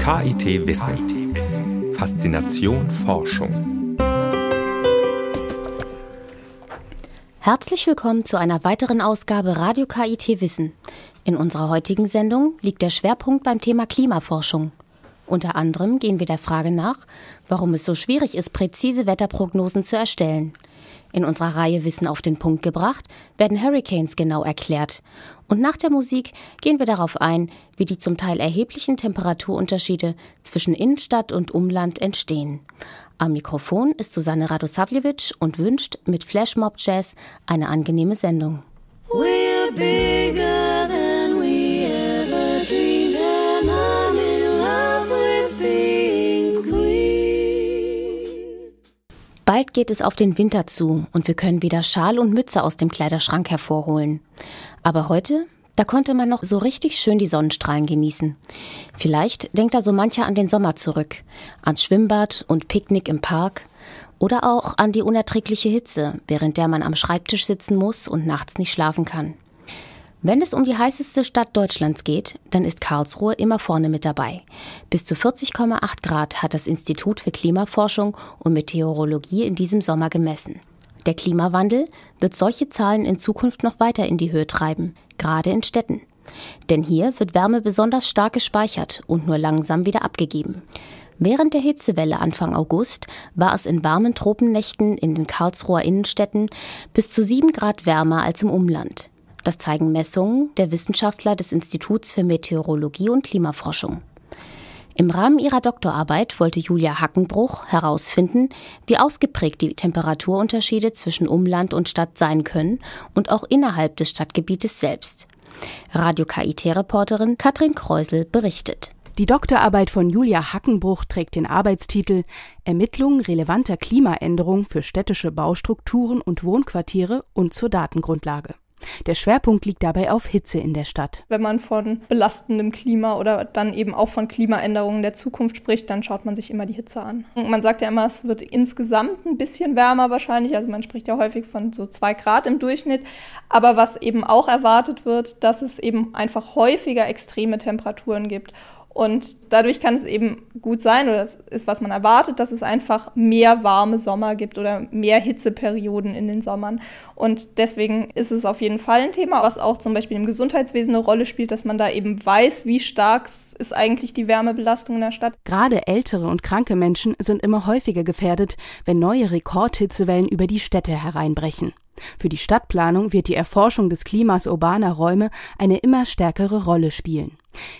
KIT Wissen. Faszination Forschung. Herzlich willkommen zu einer weiteren Ausgabe Radio KIT Wissen. In unserer heutigen Sendung liegt der Schwerpunkt beim Thema Klimaforschung. Unter anderem gehen wir der Frage nach, warum es so schwierig ist, präzise Wetterprognosen zu erstellen. In unserer Reihe Wissen auf den Punkt gebracht werden Hurricanes genau erklärt. Und nach der Musik gehen wir darauf ein, wie die zum Teil erheblichen Temperaturunterschiede zwischen Innenstadt und Umland entstehen. Am Mikrofon ist Susanne Radosavljevic und wünscht mit Flashmob Jazz eine angenehme Sendung. We're bigger than Bald geht es auf den Winter zu und wir können wieder Schal und Mütze aus dem Kleiderschrank hervorholen. Aber heute, da konnte man noch so richtig schön die Sonnenstrahlen genießen. Vielleicht denkt da so mancher an den Sommer zurück, ans Schwimmbad und Picknick im Park oder auch an die unerträgliche Hitze, während der man am Schreibtisch sitzen muss und nachts nicht schlafen kann. Wenn es um die heißeste Stadt Deutschlands geht, dann ist Karlsruhe immer vorne mit dabei. Bis zu 40,8 Grad hat das Institut für Klimaforschung und Meteorologie in diesem Sommer gemessen. Der Klimawandel wird solche Zahlen in Zukunft noch weiter in die Höhe treiben, gerade in Städten. Denn hier wird Wärme besonders stark gespeichert und nur langsam wieder abgegeben. Während der Hitzewelle Anfang August war es in warmen Tropennächten in den Karlsruher Innenstädten bis zu sieben Grad wärmer als im Umland. Das zeigen Messungen der Wissenschaftler des Instituts für Meteorologie und Klimaforschung. Im Rahmen ihrer Doktorarbeit wollte Julia Hackenbruch herausfinden, wie ausgeprägt die Temperaturunterschiede zwischen Umland und Stadt sein können und auch innerhalb des Stadtgebietes selbst. Radio KIT-Reporterin Katrin Kreusel berichtet. Die Doktorarbeit von Julia Hackenbruch trägt den Arbeitstitel Ermittlung relevanter Klimaänderungen für städtische Baustrukturen und Wohnquartiere und zur Datengrundlage. Der Schwerpunkt liegt dabei auf Hitze in der Stadt. Wenn man von belastendem Klima oder dann eben auch von Klimaänderungen der Zukunft spricht, dann schaut man sich immer die Hitze an. Man sagt ja immer, es wird insgesamt ein bisschen wärmer wahrscheinlich. Also man spricht ja häufig von so zwei Grad im Durchschnitt. Aber was eben auch erwartet wird, dass es eben einfach häufiger extreme Temperaturen gibt. Und dadurch kann es eben gut sein, oder das ist, was man erwartet, dass es einfach mehr warme Sommer gibt oder mehr Hitzeperioden in den Sommern. Und deswegen ist es auf jeden Fall ein Thema, was auch zum Beispiel im Gesundheitswesen eine Rolle spielt, dass man da eben weiß, wie stark ist eigentlich die Wärmebelastung in der Stadt. Gerade ältere und kranke Menschen sind immer häufiger gefährdet, wenn neue Rekordhitzewellen über die Städte hereinbrechen. Für die Stadtplanung wird die Erforschung des Klimas urbaner Räume eine immer stärkere Rolle spielen.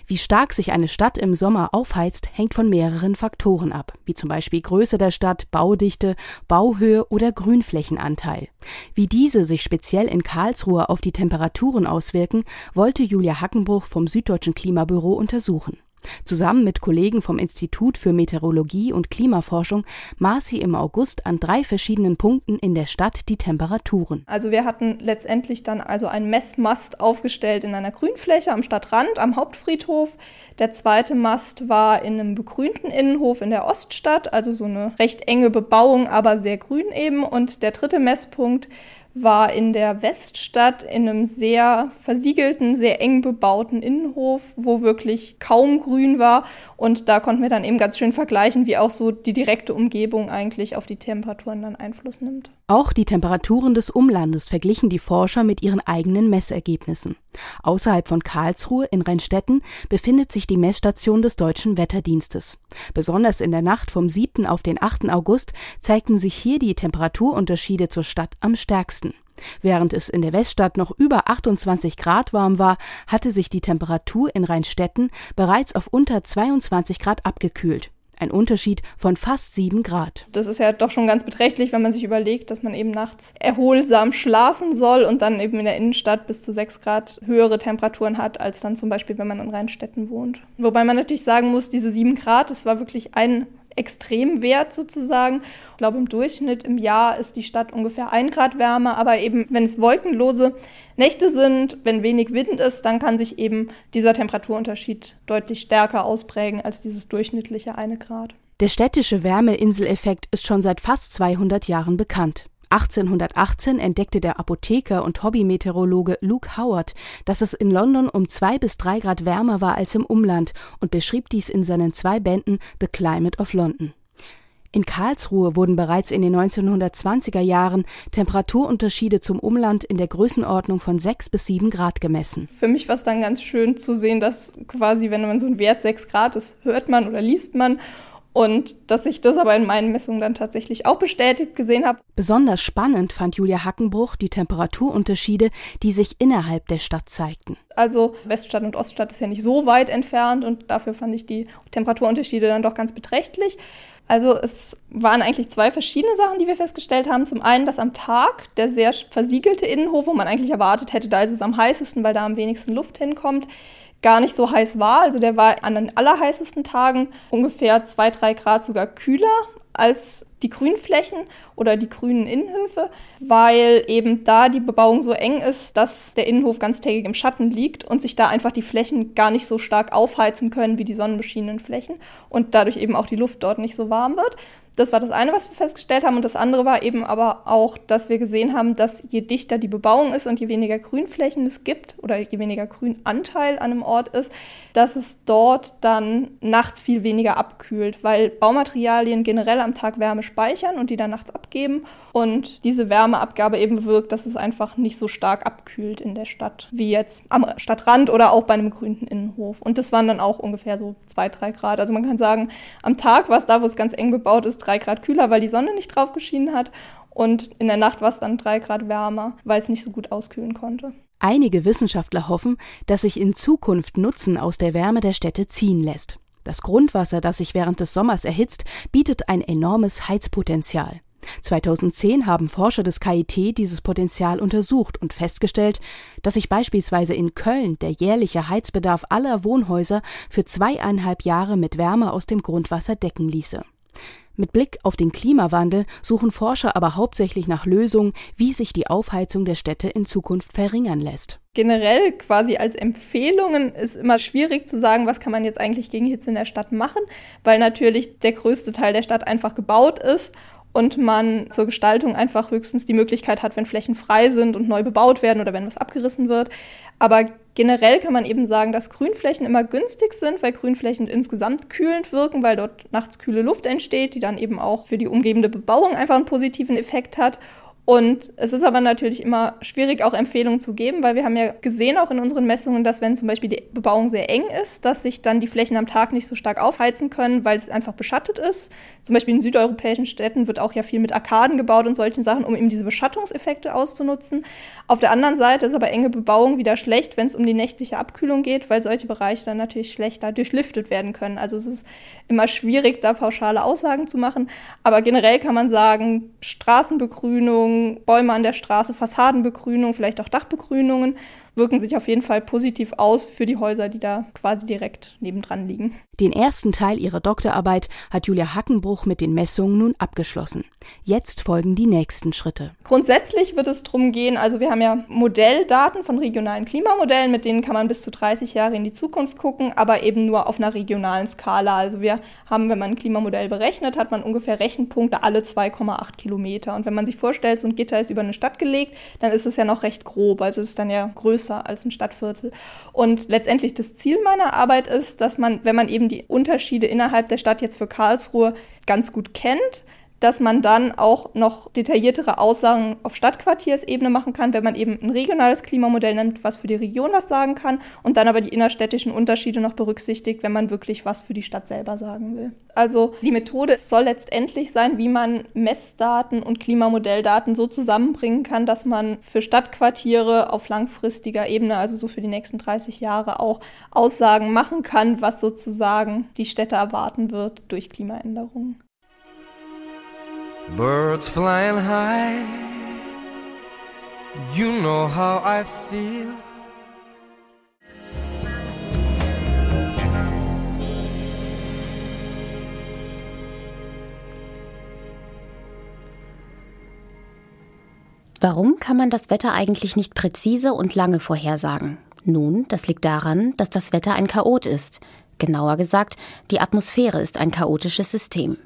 Wie stark sich eine Stadt im Sommer aufheizt, hängt von mehreren Faktoren ab, wie zum Beispiel Größe der Stadt, Baudichte, Bauhöhe oder Grünflächenanteil. Wie diese sich speziell in Karlsruhe auf die Temperaturen auswirken, wollte Julia Hackenbruch vom Süddeutschen Klimabüro untersuchen. Zusammen mit Kollegen vom Institut für Meteorologie und Klimaforschung maß sie im August an drei verschiedenen Punkten in der Stadt die Temperaturen. Also wir hatten letztendlich dann also einen Messmast aufgestellt in einer Grünfläche am Stadtrand, am Hauptfriedhof. Der zweite Mast war in einem begrünten Innenhof in der Oststadt, also so eine recht enge Bebauung, aber sehr grün eben. Und der dritte Messpunkt war in der Weststadt in einem sehr versiegelten, sehr eng bebauten Innenhof, wo wirklich kaum Grün war. Und da konnten wir dann eben ganz schön vergleichen, wie auch so die direkte Umgebung eigentlich auf die Temperaturen dann Einfluss nimmt. Auch die Temperaturen des Umlandes verglichen die Forscher mit ihren eigenen Messergebnissen. Außerhalb von Karlsruhe in Rheinstetten befindet sich die Messstation des Deutschen Wetterdienstes. Besonders in der Nacht vom 7. auf den 8. August zeigten sich hier die Temperaturunterschiede zur Stadt am stärksten. Während es in der Weststadt noch über 28 Grad warm war, hatte sich die Temperatur in Rheinstetten bereits auf unter 22 Grad abgekühlt. Ein Unterschied von fast sieben Grad. Das ist ja doch schon ganz beträchtlich, wenn man sich überlegt, dass man eben nachts erholsam schlafen soll und dann eben in der Innenstadt bis zu sechs Grad höhere Temperaturen hat, als dann zum Beispiel, wenn man in Rheinstetten wohnt. Wobei man natürlich sagen muss, diese sieben Grad, das war wirklich ein Extremwert sozusagen. Ich glaube, im Durchschnitt im Jahr ist die Stadt ungefähr ein Grad wärmer, aber eben, wenn es wolkenlose Nächte sind, wenn wenig Wind ist, dann kann sich eben dieser Temperaturunterschied deutlich stärker ausprägen als dieses durchschnittliche eine Grad. Der städtische Wärmeinseleffekt ist schon seit fast 200 Jahren bekannt. 1818 entdeckte der Apotheker und Hobbymeteorologe Luke Howard, dass es in London um zwei bis drei Grad wärmer war als im Umland und beschrieb dies in seinen zwei Bänden The Climate of London. In Karlsruhe wurden bereits in den 1920er Jahren Temperaturunterschiede zum Umland in der Größenordnung von 6 bis 7 Grad gemessen. Für mich war es dann ganz schön zu sehen, dass quasi, wenn man so einen Wert 6 Grad ist, hört man oder liest man. Und dass ich das aber in meinen Messungen dann tatsächlich auch bestätigt gesehen habe. Besonders spannend fand Julia Hackenbruch die Temperaturunterschiede, die sich innerhalb der Stadt zeigten. Also Weststadt und Oststadt ist ja nicht so weit entfernt und dafür fand ich die Temperaturunterschiede dann doch ganz beträchtlich. Also es waren eigentlich zwei verschiedene Sachen, die wir festgestellt haben. Zum einen, dass am Tag der sehr versiegelte Innenhof, wo man eigentlich erwartet hätte, da ist es am heißesten, weil da am wenigsten Luft hinkommt, gar nicht so heiß war. Also der war an den allerheißesten Tagen ungefähr zwei, drei Grad sogar kühler als die Grünflächen oder die grünen Innenhöfe, weil eben da die Bebauung so eng ist, dass der Innenhof ganztägig im Schatten liegt und sich da einfach die Flächen gar nicht so stark aufheizen können wie die sonnenbeschienenen Flächen und dadurch eben auch die Luft dort nicht so warm wird. Das war das eine, was wir festgestellt haben. Und das andere war eben aber auch, dass wir gesehen haben, dass je dichter die Bebauung ist und je weniger Grünflächen es gibt oder je weniger Grünanteil an einem Ort ist, dass es dort dann nachts viel weniger abkühlt, weil Baumaterialien generell am Tag Wärme speichern und die dann nachts abgeben. Und diese Wärmeabgabe eben bewirkt, dass es einfach nicht so stark abkühlt in der Stadt, wie jetzt am Stadtrand oder auch bei einem grünen Innenhof. Und das waren dann auch ungefähr so zwei, drei Grad. Also man kann sagen, am Tag war es da, wo es ganz eng bebaut ist, drei Grad kühler, weil die Sonne nicht drauf geschienen hat. Und in der Nacht war es dann drei Grad wärmer, weil es nicht so gut auskühlen konnte. Einige Wissenschaftler hoffen, dass sich in Zukunft Nutzen aus der Wärme der Städte ziehen lässt. Das Grundwasser, das sich während des Sommers erhitzt, bietet ein enormes Heizpotenzial. 2010 haben Forscher des KIT dieses Potenzial untersucht und festgestellt, dass sich beispielsweise in Köln der jährliche Heizbedarf aller Wohnhäuser für zweieinhalb Jahre mit Wärme aus dem Grundwasser decken ließe. Mit Blick auf den Klimawandel suchen Forscher aber hauptsächlich nach Lösungen, wie sich die Aufheizung der Städte in Zukunft verringern lässt. Generell quasi als Empfehlungen ist immer schwierig zu sagen, was kann man jetzt eigentlich gegen Hitze in der Stadt machen, weil natürlich der größte Teil der Stadt einfach gebaut ist und man zur Gestaltung einfach höchstens die Möglichkeit hat, wenn Flächen frei sind und neu bebaut werden oder wenn was abgerissen wird. Aber generell kann man eben sagen, dass Grünflächen immer günstig sind, weil Grünflächen insgesamt kühlend wirken, weil dort nachts kühle Luft entsteht, die dann eben auch für die umgebende Bebauung einfach einen positiven Effekt hat. Und es ist aber natürlich immer schwierig, auch Empfehlungen zu geben, weil wir haben ja gesehen auch in unseren Messungen, dass wenn zum Beispiel die Bebauung sehr eng ist, dass sich dann die Flächen am Tag nicht so stark aufheizen können, weil es einfach beschattet ist. Zum Beispiel in südeuropäischen Städten wird auch ja viel mit Arkaden gebaut und solchen Sachen, um eben diese Beschattungseffekte auszunutzen. Auf der anderen Seite ist aber enge Bebauung wieder schlecht, wenn es um die nächtliche Abkühlung geht, weil solche Bereiche dann natürlich schlechter durchlüftet werden können. Also es ist immer schwierig, da pauschale Aussagen zu machen. Aber generell kann man sagen, Straßenbegrünung, Bäume an der Straße, Fassadenbegrünung, vielleicht auch Dachbegrünungen wirken sich auf jeden Fall positiv aus für die Häuser, die da quasi direkt nebendran liegen. Den ersten Teil ihrer Doktorarbeit hat Julia Hackenbruch mit den Messungen nun abgeschlossen. Jetzt folgen die nächsten Schritte. Grundsätzlich wird es darum gehen, also wir haben ja Modelldaten von regionalen Klimamodellen, mit denen kann man bis zu 30 Jahre in die Zukunft gucken, aber eben nur auf einer regionalen Skala. Also wir haben, wenn man ein Klimamodell berechnet, hat man ungefähr Rechenpunkte alle 2,8 Kilometer. Und wenn man sich vorstellt, so ein Gitter ist über eine Stadt gelegt, dann ist es ja noch recht grob. Also es ist dann ja größer größer als ein Stadtviertel. Und letztendlich das Ziel meiner Arbeit ist, dass man, wenn man eben die Unterschiede innerhalb der Stadt jetzt für Karlsruhe ganz gut kennt, dass man dann auch noch detailliertere Aussagen auf Stadtquartiersebene machen kann, wenn man eben ein regionales Klimamodell nimmt, was für die Region was sagen kann und dann aber die innerstädtischen Unterschiede noch berücksichtigt, wenn man wirklich was für die Stadt selber sagen will. Also die Methode soll letztendlich sein, wie man Messdaten und Klimamodelldaten so zusammenbringen kann, dass man für Stadtquartiere auf langfristiger Ebene, also so für die nächsten 30 Jahre auch Aussagen machen kann, was sozusagen die Städte erwarten wird durch Klimaänderungen. Birds flying high, you know how I feel. Warum kann man das Wetter eigentlich nicht präzise und lange vorhersagen? Nun, das liegt daran, dass das Wetter ein Chaot ist. Genauer gesagt, die Atmosphäre ist ein chaotisches System.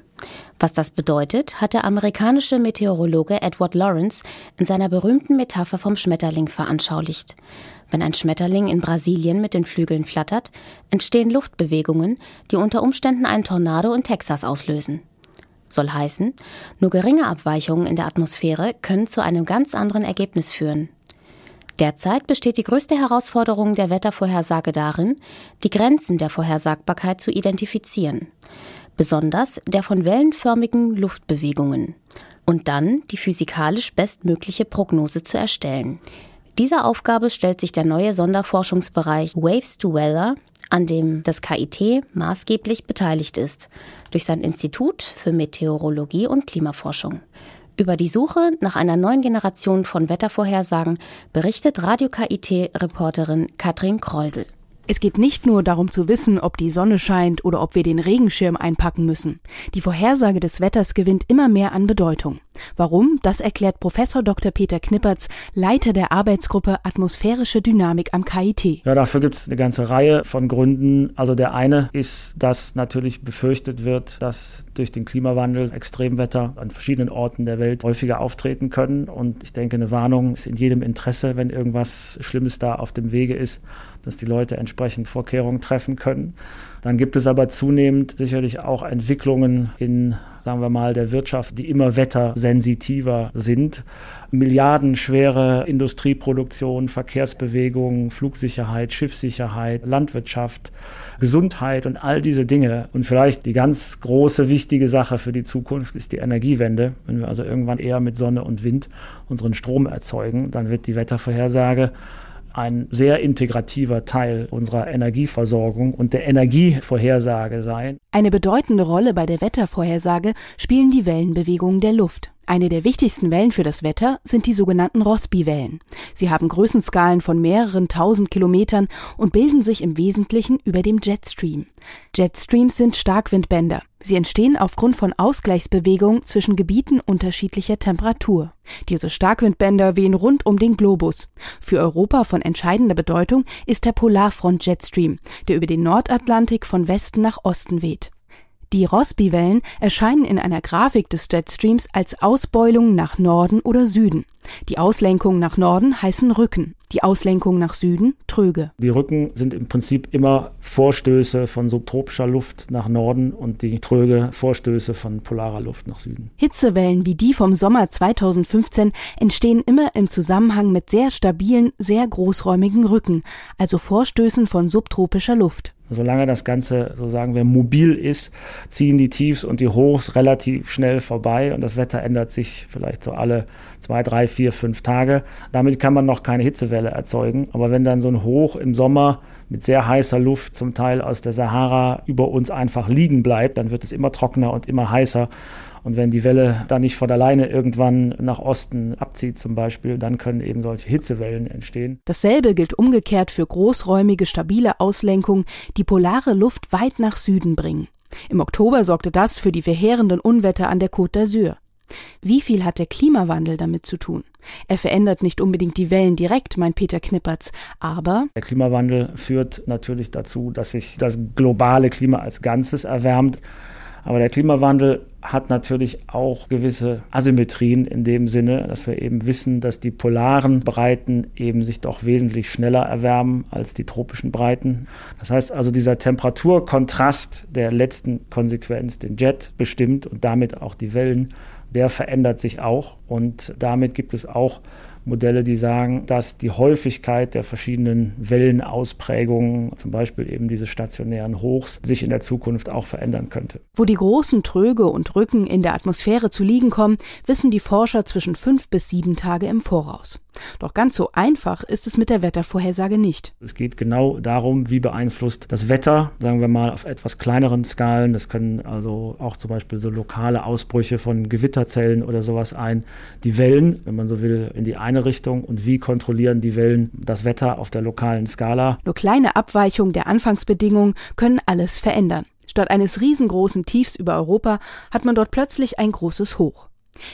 Was das bedeutet, hat der amerikanische Meteorologe Edward Lawrence in seiner berühmten Metapher vom Schmetterling veranschaulicht. Wenn ein Schmetterling in Brasilien mit den Flügeln flattert, entstehen Luftbewegungen, die unter Umständen einen Tornado in Texas auslösen. Soll heißen, nur geringe Abweichungen in der Atmosphäre können zu einem ganz anderen Ergebnis führen. Derzeit besteht die größte Herausforderung der Wettervorhersage darin, die Grenzen der Vorhersagbarkeit zu identifizieren, besonders der von wellenförmigen Luftbewegungen, und dann die physikalisch bestmögliche Prognose zu erstellen. Dieser Aufgabe stellt sich der neue Sonderforschungsbereich Waves to Weather, an dem das KIT maßgeblich beteiligt ist, durch sein Institut für Meteorologie und Klimaforschung. Über die Suche nach einer neuen Generation von Wettervorhersagen berichtet Radio KIT-Reporterin Katrin Kreusel. Es geht nicht nur darum zu wissen, ob die Sonne scheint oder ob wir den Regenschirm einpacken müssen. Die Vorhersage des Wetters gewinnt immer mehr an Bedeutung. Warum? Das erklärt Professor Dr. Peter Knippertz, Leiter der Arbeitsgruppe Atmosphärische Dynamik am KIT. Ja, dafür gibt es eine ganze Reihe von Gründen. Also der eine ist, dass natürlich befürchtet wird, dass durch den Klimawandel Extremwetter an verschiedenen Orten der Welt häufiger auftreten können. Und ich denke, eine Warnung ist in jedem Interesse, wenn irgendwas Schlimmes da auf dem Wege ist, dass die Leute entsprechend Vorkehrungen treffen können. Dann gibt es aber zunehmend sicherlich auch Entwicklungen in, sagen wir mal, der Wirtschaft, die immer wettersensitiver sind. Milliardenschwere Industrieproduktion, Verkehrsbewegungen, Flugsicherheit, Schiffssicherheit, Landwirtschaft, Gesundheit und all diese Dinge. Und vielleicht die ganz große, wichtige Sache für die Zukunft ist die Energiewende. Wenn wir also irgendwann eher mit Sonne und Wind unseren Strom erzeugen, dann wird die Wettervorhersage ein sehr integrativer Teil unserer Energieversorgung und der Energievorhersage sein. Eine bedeutende Rolle bei der Wettervorhersage spielen die Wellenbewegungen der Luft. Eine der wichtigsten Wellen für das Wetter sind die sogenannten Rossby-Wellen. Sie haben Größenskalen von mehreren tausend Kilometern und bilden sich im Wesentlichen über dem Jetstream. Jetstreams sind Starkwindbänder. Sie entstehen aufgrund von Ausgleichsbewegungen zwischen Gebieten unterschiedlicher Temperatur. Diese Starkwindbänder wehen rund um den Globus. Für Europa von entscheidender Bedeutung ist der Polarfront-Jetstream, der über den Nordatlantik von Westen nach Osten weht. Die Rossby-Wellen erscheinen in einer Grafik des Jetstreams als Ausbeulung nach Norden oder Süden. Die Auslenkungen nach Norden heißen Rücken, die Auslenkungen nach Süden Tröge. Die Rücken sind im Prinzip immer Vorstöße von subtropischer Luft nach Norden und die Tröge Vorstöße von polarer Luft nach Süden. Hitzewellen wie die vom Sommer 2015 entstehen immer im Zusammenhang mit sehr stabilen, sehr großräumigen Rücken, also Vorstößen von subtropischer Luft. Solange das Ganze, so sagen wir, mobil ist, ziehen die Tiefs und die Hochs relativ schnell vorbei und das Wetter ändert sich vielleicht so alle zwei, drei, vier, fünf Tage. Damit kann man noch keine Hitzewelle erzeugen. Aber wenn dann so ein Hoch im Sommer mit sehr heißer Luft zum Teil aus der Sahara über uns einfach liegen bleibt, dann wird es immer trockener und immer heißer. Und wenn die Welle dann nicht von alleine irgendwann nach Osten abzieht zum Beispiel, dann können eben solche Hitzewellen entstehen. Dasselbe gilt umgekehrt für großräumige, stabile Auslenkungen, die polare Luft weit nach Süden bringen. Im Oktober sorgte das für die verheerenden Unwetter an der Côte d'Azur. Wie viel hat der Klimawandel damit zu tun? Er verändert nicht unbedingt die Wellen direkt, meint Peter Knippertz, aber der Klimawandel führt natürlich dazu, dass sich das globale Klima als Ganzes erwärmt. Aber der Klimawandel hat natürlich auch gewisse Asymmetrien in dem Sinne, dass wir eben wissen, dass die polaren Breiten eben sich doch wesentlich schneller erwärmen als die tropischen Breiten. Das heißt also, dieser Temperaturkontrast der letzten Konsequenz den Jet bestimmt und damit auch die Wellen, der verändert sich auch und damit gibt es auch Modelle, die sagen, dass die Häufigkeit der verschiedenen Wellenausprägungen, zum Beispiel eben diese stationären Hochs, sich in der Zukunft auch verändern könnte. Wo die großen Tröge und Rücken in der Atmosphäre zu liegen kommen, wissen die Forscher zwischen fünf bis sieben Tage im Voraus. Doch ganz so einfach ist es mit der Wettervorhersage nicht. Es geht genau darum, wie beeinflusst das Wetter, sagen wir mal auf etwas kleineren Skalen. Das können also auch zum Beispiel so lokale Ausbrüche von Gewitterzellen oder sowas ein. Die Wellen, wenn man so will, in die eine Richtung und wie kontrollieren die Wellen das Wetter auf der lokalen Skala. Nur kleine Abweichungen der Anfangsbedingungen können alles verändern. Statt eines riesengroßen Tiefs über Europa hat man dort plötzlich ein großes Hoch.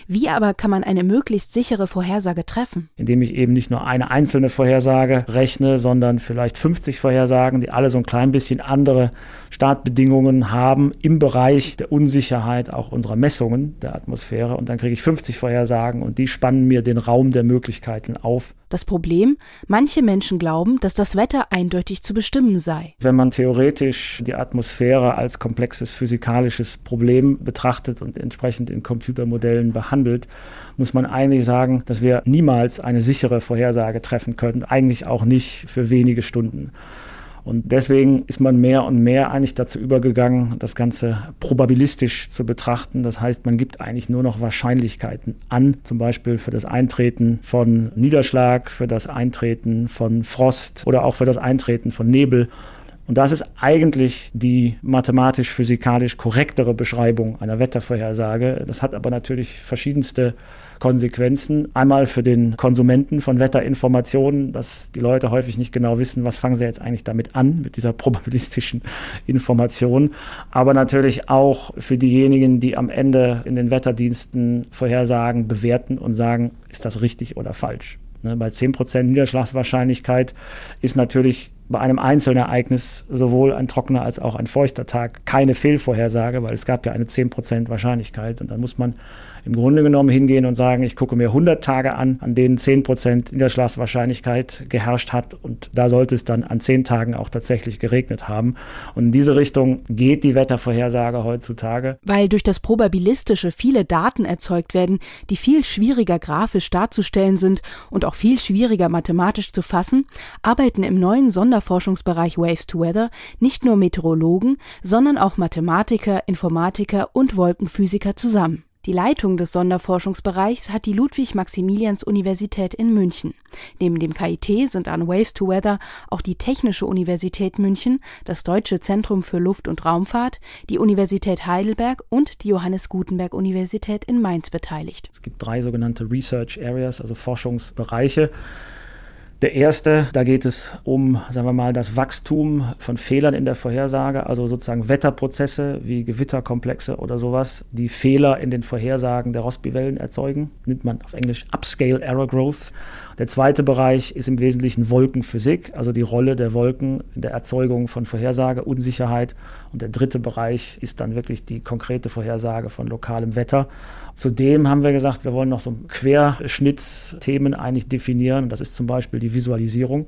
Wie aber kann man eine möglichst sichere Vorhersage treffen? Indem ich eben nicht nur eine einzelne Vorhersage rechne, sondern vielleicht 50 Vorhersagen, die alle so ein klein bisschen andere Startbedingungen haben im Bereich der Unsicherheit auch unserer Messungen der Atmosphäre. Und dann kriege ich 50 Vorhersagen und die spannen mir den Raum der Möglichkeiten auf. Das Problem, manche Menschen glauben, dass das Wetter eindeutig zu bestimmen sei. Wenn man theoretisch die Atmosphäre als komplexes physikalisches Problem betrachtet und entsprechend in Computermodellen behandelt, muss man eigentlich sagen, dass wir niemals eine sichere Vorhersage treffen können, eigentlich auch nicht für wenige Stunden. Und deswegen ist man mehr und mehr eigentlich dazu übergegangen, das Ganze probabilistisch zu betrachten. Das heißt, man gibt eigentlich nur noch Wahrscheinlichkeiten an, zum Beispiel für das Eintreten von Niederschlag, für das Eintreten von Frost oder auch für das Eintreten von Nebel. Und das ist eigentlich die mathematisch-physikalisch korrektere Beschreibung einer Wettervorhersage. Das hat aber natürlich verschiedenste Konsequenzen. Einmal für den Konsumenten von Wetterinformationen, dass die Leute häufig nicht genau wissen, was fangen sie jetzt eigentlich damit an, mit dieser probabilistischen Information. Aber natürlich auch für diejenigen, die am Ende in den Wetterdiensten Vorhersagen bewerten und sagen, ist das richtig oder falsch. Ne, bei 10% Niederschlagswahrscheinlichkeit ist natürlich bei einem Einzelereignis sowohl ein trockener als auch ein feuchter Tag keine Fehlvorhersage, weil es gab ja eine 10% Wahrscheinlichkeit und dann muss man im Grunde genommen hingehen und sagen, ich gucke mir 100 Tage an, an denen 10% Niederschlagswahrscheinlichkeit geherrscht hat und da sollte es dann an 10 Tagen auch tatsächlich geregnet haben. Und in diese Richtung geht die Wettervorhersage heutzutage. Weil durch das Probabilistische viele Daten erzeugt werden, die viel schwieriger grafisch darzustellen sind und auch viel schwieriger mathematisch zu fassen, arbeiten im neuen Sonderforschungsbereich Waves to Weather nicht nur Meteorologen, sondern auch Mathematiker, Informatiker und Wolkenphysiker zusammen. Die Leitung des Sonderforschungsbereichs hat die Ludwig-Maximilians-Universität in München. Neben dem KIT sind an Waves to Weather auch die Technische Universität München, das Deutsche Zentrum für Luft- und Raumfahrt, die Universität Heidelberg und die Johannes Gutenberg Universität in Mainz beteiligt. Es gibt drei sogenannte Research Areas, also Forschungsbereiche. Der erste, da geht es um, sagen wir mal, das Wachstum von Fehlern in der Vorhersage, also sozusagen Wetterprozesse wie Gewitterkomplexe oder sowas, die Fehler in den Vorhersagen der Rossby-Wellen erzeugen. Nimmt man auf Englisch Upscale Error Growth. Der zweite Bereich ist im Wesentlichen Wolkenphysik, also die Rolle der Wolken in der Erzeugung von Vorhersage, Unsicherheit. Und der dritte Bereich ist dann wirklich die konkrete Vorhersage von lokalem Wetter. Zudem haben wir gesagt, wir wollen noch so Querschnittsthemen eigentlich definieren. Das ist zum Beispiel die Visualisierung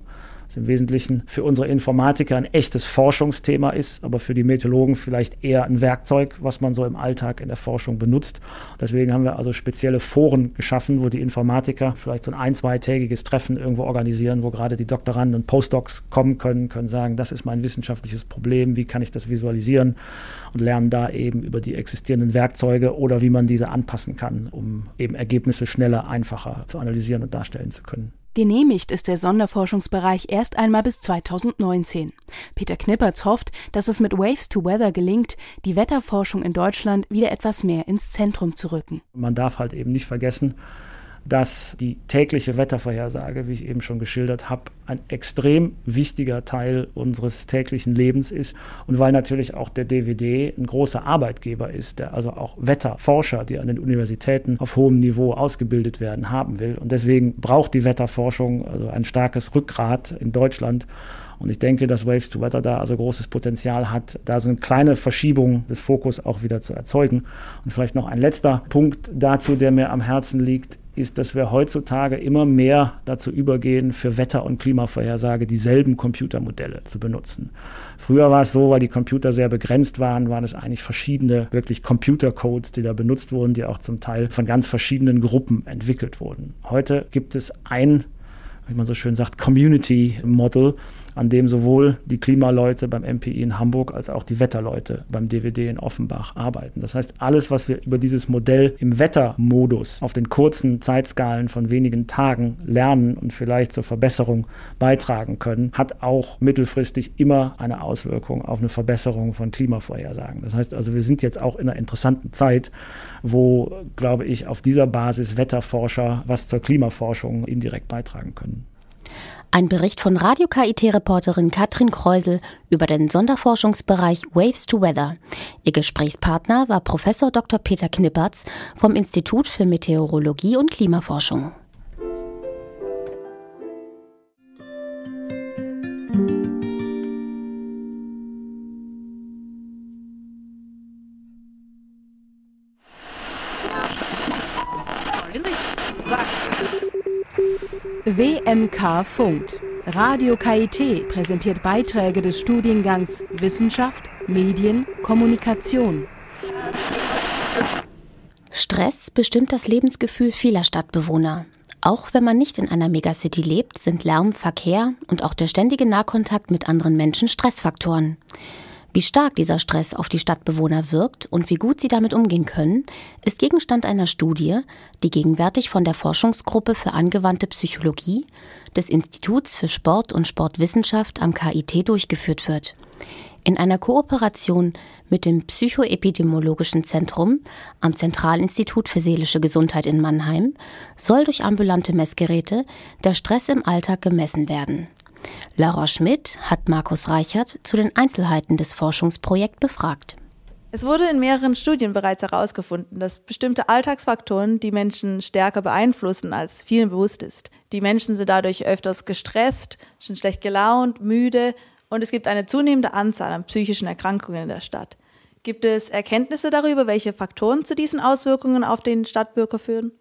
das im Wesentlichen für unsere Informatiker ein echtes Forschungsthema ist, aber für die Meteorologen vielleicht eher ein Werkzeug, was man so im Alltag in der Forschung benutzt. Deswegen haben wir also spezielle Foren geschaffen, wo die Informatiker vielleicht so ein ein-, zweitägiges Treffen irgendwo organisieren, wo gerade die Doktoranden und Postdocs kommen können, können sagen, das ist mein wissenschaftliches Problem, wie kann ich das visualisieren und lernen da eben über die existierenden Werkzeuge oder wie man diese anpassen kann, um eben Ergebnisse schneller, einfacher zu analysieren und darstellen zu können. Genehmigt ist der Sonderforschungsbereich erst einmal bis 2019. Peter Knippertz hofft, dass es mit Waves to Weather gelingt, die Wetterforschung in Deutschland wieder etwas mehr ins Zentrum zu rücken. Man darf halt eben nicht vergessen, dass die tägliche Wettervorhersage, wie ich eben schon geschildert habe, ein extrem wichtiger Teil unseres täglichen Lebens ist und weil natürlich auch der DWD ein großer Arbeitgeber ist, der also auch Wetterforscher, die an den Universitäten auf hohem Niveau ausgebildet werden, haben will. Und deswegen braucht die Wetterforschung also ein starkes Rückgrat in Deutschland. Und ich denke, dass Waves to Weather da also großes Potenzial hat, da so eine kleine Verschiebung des Fokus auch wieder zu erzeugen. Und vielleicht noch ein letzter Punkt dazu, der mir am Herzen liegt, ist, dass wir heutzutage immer mehr dazu übergehen, für Wetter- und Klimavorhersage dieselben Computermodelle zu benutzen. Früher war es so, weil die Computer sehr begrenzt waren, waren es eigentlich verschiedene wirklich Computercodes, die da benutzt wurden, die auch zum Teil von ganz verschiedenen Gruppen entwickelt wurden. Heute gibt es ein, wie man so schön sagt, Community Model, an dem sowohl die Klimaleute beim MPI in Hamburg als auch die Wetterleute beim DWD in Offenbach arbeiten. Das heißt, alles, was wir über dieses Modell im Wettermodus auf den kurzen Zeitskalen von wenigen Tagen lernen und vielleicht zur Verbesserung beitragen können, hat auch mittelfristig immer eine Auswirkung auf eine Verbesserung von Klimavorhersagen. Das heißt also, wir sind jetzt auch in einer interessanten Zeit, wo, glaube ich, auf dieser Basis Wetterforscher was zur Klimaforschung indirekt beitragen können. Ein Bericht von Radio KIT-Reporterin Katrin Kreusel über den Sonderforschungsbereich Waves to Weather. Ihr Gesprächspartner war Professor Dr. Peter Knippertz vom Institut für Meteorologie und Klimaforschung. WMK funkt. Radio KIT präsentiert Beiträge des Studiengangs Wissenschaft, Medien, Kommunikation. Stress bestimmt das Lebensgefühl vieler Stadtbewohner. Auch wenn man nicht in einer Megacity lebt, sind Lärm, Verkehr und auch der ständige Nahkontakt mit anderen Menschen Stressfaktoren. Wie stark dieser Stress auf die Stadtbewohner wirkt und wie gut sie damit umgehen können, ist Gegenstand einer Studie, die gegenwärtig von der Forschungsgruppe für angewandte Psychologie des Instituts für Sport und Sportwissenschaft am KIT durchgeführt wird. In einer Kooperation mit dem Psychoepidemiologischen Zentrum am Zentralinstitut für seelische Gesundheit in Mannheim soll durch ambulante Messgeräte der Stress im Alltag gemessen werden. Laura Schmidt hat Markus Reichert zu den Einzelheiten des Forschungsprojekts befragt. Es wurde in mehreren Studien bereits herausgefunden, dass bestimmte Alltagsfaktoren die Menschen stärker beeinflussen, als vielen bewusst ist. Die Menschen sind dadurch öfters gestresst, schon schlecht gelaunt, müde und es gibt eine zunehmende Anzahl an psychischen Erkrankungen in der Stadt. Gibt es Erkenntnisse darüber, welche Faktoren zu diesen Auswirkungen auf den Stadtbürger führen?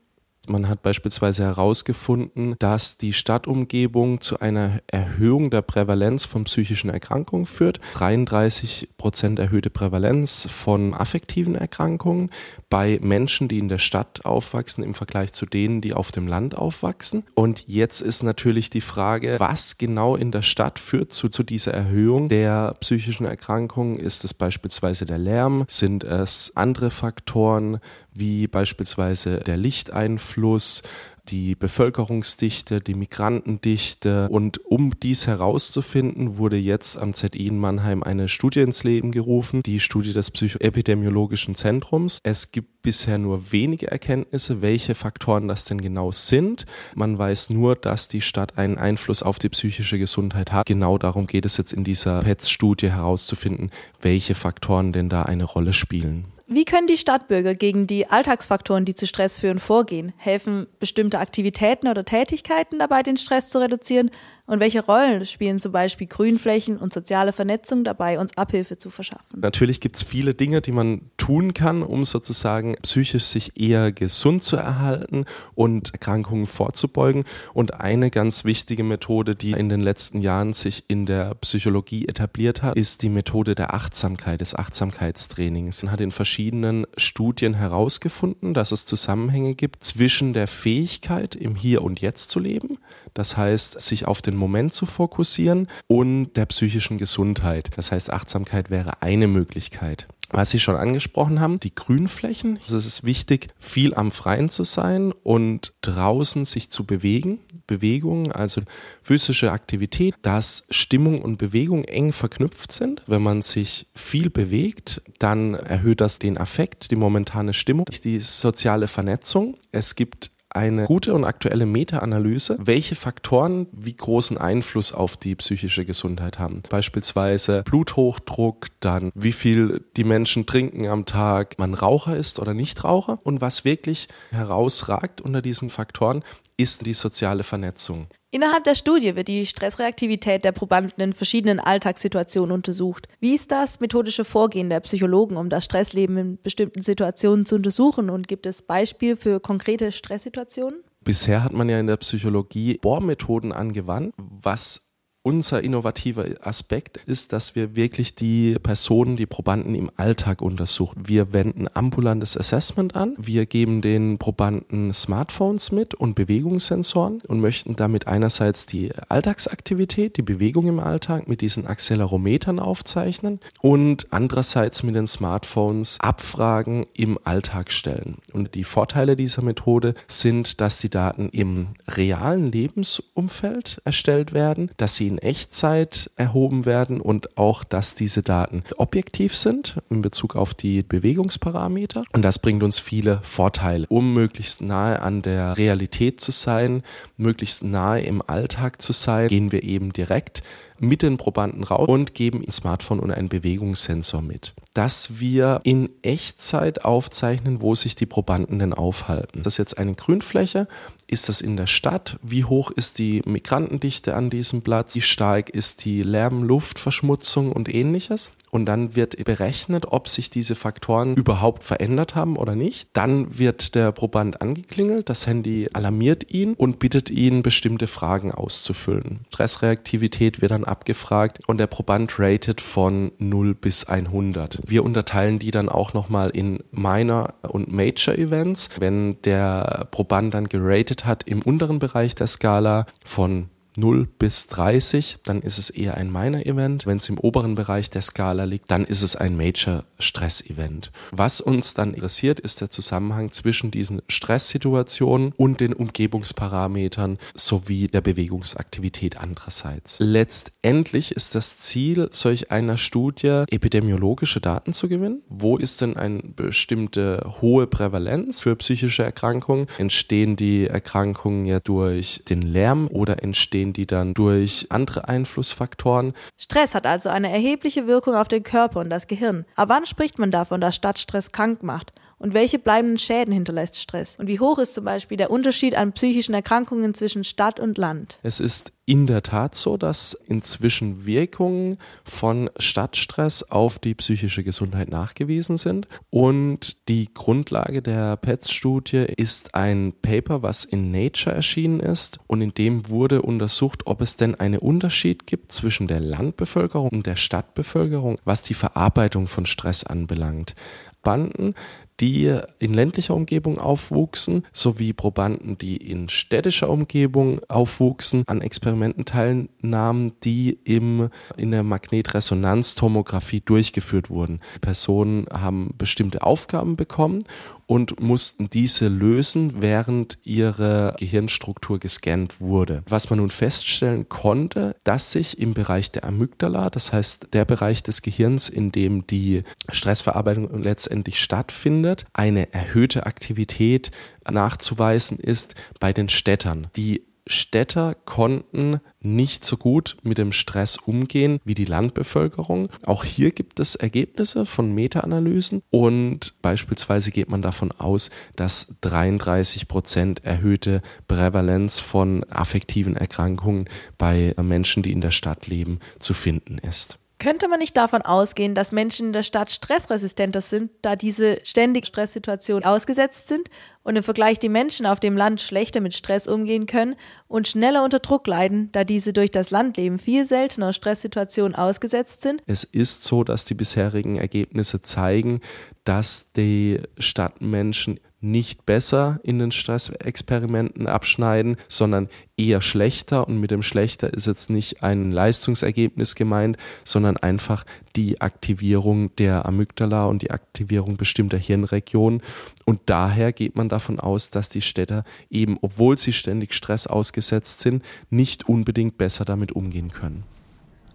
Man hat beispielsweise herausgefunden, dass die Stadtumgebung zu einer Erhöhung der Prävalenz von psychischen Erkrankungen führt. 33 Prozent erhöhte Prävalenz von affektiven Erkrankungen bei Menschen, die in der Stadt aufwachsen im Vergleich zu denen, die auf dem Land aufwachsen. Und jetzt ist natürlich die Frage, was genau in der Stadt führt zu, zu dieser Erhöhung der psychischen Erkrankungen? Ist es beispielsweise der Lärm? Sind es andere Faktoren? Wie beispielsweise der Lichteinfluss, die Bevölkerungsdichte, die Migrantendichte. Und um dies herauszufinden, wurde jetzt am ZI in Mannheim eine Studie ins Leben gerufen, die Studie des Psychoepidemiologischen Zentrums. Es gibt bisher nur wenige Erkenntnisse, welche Faktoren das denn genau sind. Man weiß nur, dass die Stadt einen Einfluss auf die psychische Gesundheit hat. Genau darum geht es jetzt in dieser PETS-Studie herauszufinden, welche Faktoren denn da eine Rolle spielen. Wie können die Stadtbürger gegen die Alltagsfaktoren, die zu Stress führen, vorgehen? Helfen bestimmte Aktivitäten oder Tätigkeiten dabei, den Stress zu reduzieren? Und welche Rollen spielen zum Beispiel Grünflächen und soziale Vernetzung dabei, uns Abhilfe zu verschaffen? Natürlich gibt es viele Dinge, die man tun kann, um sozusagen psychisch sich eher gesund zu erhalten und Erkrankungen vorzubeugen. Und eine ganz wichtige Methode, die in den letzten Jahren sich in der Psychologie etabliert hat, ist die Methode der Achtsamkeit, des Achtsamkeitstrainings. Man hat in verschiedenen Studien herausgefunden, dass es Zusammenhänge gibt zwischen der Fähigkeit, im Hier und Jetzt zu leben, das heißt, sich auf den Moment zu fokussieren und der psychischen Gesundheit. Das heißt, Achtsamkeit wäre eine Möglichkeit. Was Sie schon angesprochen haben, die Grünflächen. Also es ist wichtig, viel am Freien zu sein und draußen sich zu bewegen. Bewegung, also physische Aktivität, dass Stimmung und Bewegung eng verknüpft sind. Wenn man sich viel bewegt, dann erhöht das den Affekt, die momentane Stimmung, die soziale Vernetzung. Es gibt eine gute und aktuelle Meta-Analyse, welche Faktoren wie großen Einfluss auf die psychische Gesundheit haben. Beispielsweise Bluthochdruck, dann wie viel die Menschen trinken am Tag, man Raucher ist oder nicht Raucher. Und was wirklich herausragt unter diesen Faktoren, ist die soziale Vernetzung. Innerhalb der Studie wird die Stressreaktivität der Probanden in verschiedenen Alltagssituationen untersucht. Wie ist das methodische Vorgehen der Psychologen, um das Stressleben in bestimmten Situationen zu untersuchen? Und gibt es Beispiele für konkrete Stresssituationen? Bisher hat man ja in der Psychologie Bohrmethoden angewandt, was unser innovativer Aspekt ist, dass wir wirklich die Personen, die Probanden im Alltag untersuchen. Wir wenden ambulantes Assessment an. Wir geben den Probanden Smartphones mit und Bewegungssensoren und möchten damit einerseits die Alltagsaktivität, die Bewegung im Alltag mit diesen Accelerometern aufzeichnen und andererseits mit den Smartphones Abfragen im Alltag stellen. Und die Vorteile dieser Methode sind, dass die Daten im realen Lebensumfeld erstellt werden, dass sie in Echtzeit erhoben werden und auch, dass diese Daten objektiv sind in Bezug auf die Bewegungsparameter. Und das bringt uns viele Vorteile, um möglichst nahe an der Realität zu sein, möglichst nahe im Alltag zu sein, gehen wir eben direkt mit den Probanden raus und geben ein Smartphone und einen Bewegungssensor mit, dass wir in Echtzeit aufzeichnen, wo sich die Probanden denn aufhalten. Ist das jetzt eine Grünfläche? Ist das in der Stadt? Wie hoch ist die Migrantendichte an diesem Platz? Wie stark ist die Lärm, Luftverschmutzung und ähnliches? Und dann wird berechnet, ob sich diese Faktoren überhaupt verändert haben oder nicht. Dann wird der Proband angeklingelt, das Handy alarmiert ihn und bittet ihn, bestimmte Fragen auszufüllen. Stressreaktivität wird dann abgefragt und der Proband ratet von 0 bis 100. Wir unterteilen die dann auch nochmal in Minor und Major Events. Wenn der Proband dann geratet hat im unteren Bereich der Skala von 0 bis 30, dann ist es eher ein Minor Event. Wenn es im oberen Bereich der Skala liegt, dann ist es ein Major Stress Event. Was uns dann interessiert, ist der Zusammenhang zwischen diesen Stresssituationen und den Umgebungsparametern sowie der Bewegungsaktivität andererseits. Letztendlich ist das Ziel solch einer Studie, epidemiologische Daten zu gewinnen. Wo ist denn eine bestimmte hohe Prävalenz für psychische Erkrankungen? Entstehen die Erkrankungen ja durch den Lärm oder entstehen entstehen die dann durch andere Einflussfaktoren. Stress hat also eine erhebliche Wirkung auf den Körper und das Gehirn. Aber wann spricht man davon, dass Stadtstress krank macht? Und welche bleibenden Schäden hinterlässt Stress? Und wie hoch ist zum Beispiel der Unterschied an psychischen Erkrankungen zwischen Stadt und Land? Es ist in der Tat so, dass inzwischen Wirkungen von Stadtstress auf die psychische Gesundheit nachgewiesen sind. Und die Grundlage der PETS-Studie ist ein Paper, was in Nature erschienen ist. Und in dem wurde untersucht, ob es denn einen Unterschied gibt zwischen der Landbevölkerung und der Stadtbevölkerung, was die Verarbeitung von Stress anbelangt. Banden, die in ländlicher Umgebung aufwuchsen, sowie Probanden, die in städtischer Umgebung aufwuchsen, an Experimenten teilnahmen, die im, in der Magnetresonanztomographie durchgeführt wurden. Die Personen haben bestimmte Aufgaben bekommen und mussten diese lösen, während ihre Gehirnstruktur gescannt wurde. Was man nun feststellen konnte, dass sich im Bereich der Amygdala, das heißt der Bereich des Gehirns, in dem die Stressverarbeitung letztendlich stattfindet, eine erhöhte Aktivität nachzuweisen ist bei den Städtern. Die Städter konnten nicht so gut mit dem Stress umgehen wie die Landbevölkerung. Auch hier gibt es Ergebnisse von Meta-Analysen und beispielsweise geht man davon aus, dass 33 Prozent erhöhte Prävalenz von affektiven Erkrankungen bei Menschen, die in der Stadt leben, zu finden ist. Könnte man nicht davon ausgehen, dass Menschen in der Stadt stressresistenter sind, da diese ständig Stresssituation ausgesetzt sind und im Vergleich die Menschen auf dem Land schlechter mit Stress umgehen können und schneller unter Druck leiden, da diese durch das Landleben viel seltener Stresssituationen ausgesetzt sind? Es ist so, dass die bisherigen Ergebnisse zeigen, dass die Stadtmenschen nicht besser in den Stressexperimenten abschneiden, sondern eher schlechter. Und mit dem schlechter ist jetzt nicht ein Leistungsergebnis gemeint, sondern einfach die Aktivierung der Amygdala und die Aktivierung bestimmter Hirnregionen. Und daher geht man davon aus, dass die Städter eben, obwohl sie ständig Stress ausgesetzt sind, nicht unbedingt besser damit umgehen können.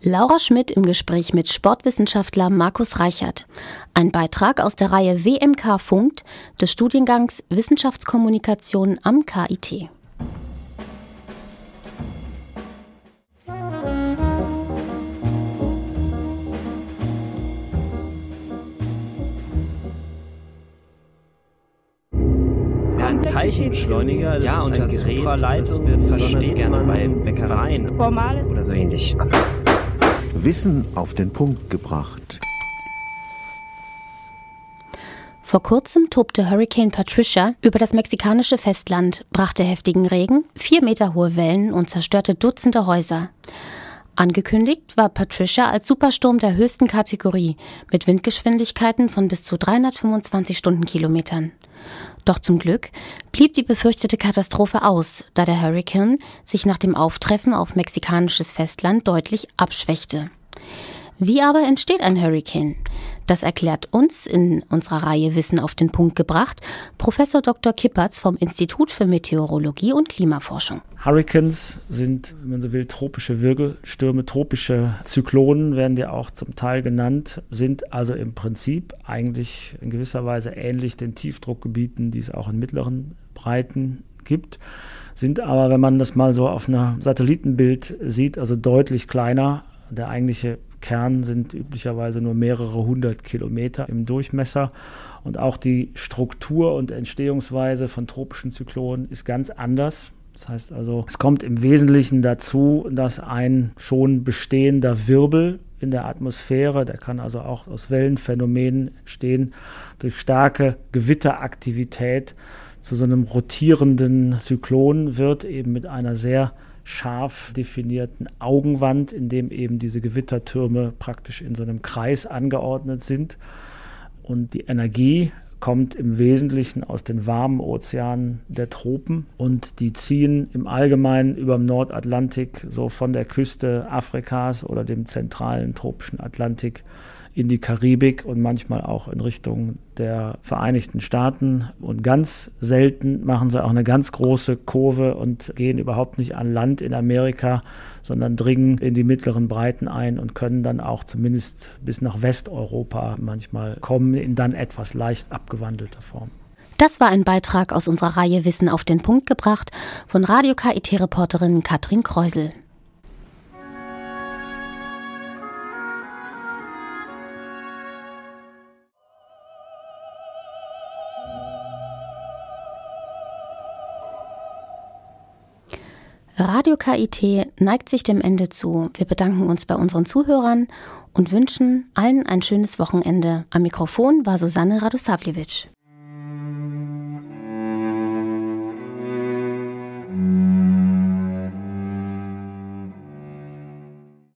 Laura Schmidt im Gespräch mit Sportwissenschaftler Markus Reichert. Ein Beitrag aus der Reihe WMK Funkt des Studiengangs Wissenschaftskommunikation am KIT. Ein Teilchenbeschleuniger, ja, und das Supraleitung wird besonders gerne bei Bäckereien oder so ähnlich. Wissen auf den Punkt gebracht. Vor kurzem tobte Hurricane Patricia über das mexikanische Festland, brachte heftigen Regen, vier Meter hohe Wellen und zerstörte Dutzende Häuser. Angekündigt war Patricia als Supersturm der höchsten Kategorie mit Windgeschwindigkeiten von bis zu 325 Stundenkilometern. Doch zum Glück blieb die befürchtete Katastrophe aus, da der Hurricane sich nach dem Auftreffen auf mexikanisches Festland deutlich abschwächte. Wie aber entsteht ein Hurricane? Das erklärt uns in unserer Reihe Wissen auf den Punkt gebracht Professor Dr. Kippertz vom Institut für Meteorologie und Klimaforschung. Hurricanes sind, wenn man so will, tropische Wirbelstürme, tropische Zyklonen werden die auch zum Teil genannt, sind also im Prinzip eigentlich in gewisser Weise ähnlich den Tiefdruckgebieten, die es auch in mittleren Breiten gibt, sind aber, wenn man das mal so auf einem Satellitenbild sieht, also deutlich kleiner. Der eigentliche Kern sind üblicherweise nur mehrere hundert Kilometer im Durchmesser. Und auch die Struktur und Entstehungsweise von tropischen Zyklonen ist ganz anders. Das heißt also, es kommt im Wesentlichen dazu, dass ein schon bestehender Wirbel in der Atmosphäre, der kann also auch aus Wellenphänomenen entstehen, durch starke Gewitteraktivität zu so einem rotierenden Zyklon wird, eben mit einer sehr scharf definierten Augenwand, in dem eben diese Gewittertürme praktisch in so einem Kreis angeordnet sind. Und die Energie kommt im Wesentlichen aus den warmen Ozeanen der Tropen und die ziehen im Allgemeinen über dem Nordatlantik, so von der Küste Afrikas oder dem zentralen tropischen Atlantik in die Karibik und manchmal auch in Richtung der Vereinigten Staaten. Und ganz selten machen sie auch eine ganz große Kurve und gehen überhaupt nicht an Land in Amerika, sondern dringen in die mittleren Breiten ein und können dann auch zumindest bis nach Westeuropa manchmal kommen, in dann etwas leicht abgewandelter Form. Das war ein Beitrag aus unserer Reihe Wissen auf den Punkt gebracht von Radio KIT-Reporterin Katrin Kreusel. Radio KIT neigt sich dem Ende zu. Wir bedanken uns bei unseren Zuhörern und wünschen allen ein schönes Wochenende. Am Mikrofon war Susanne Radosavljevic.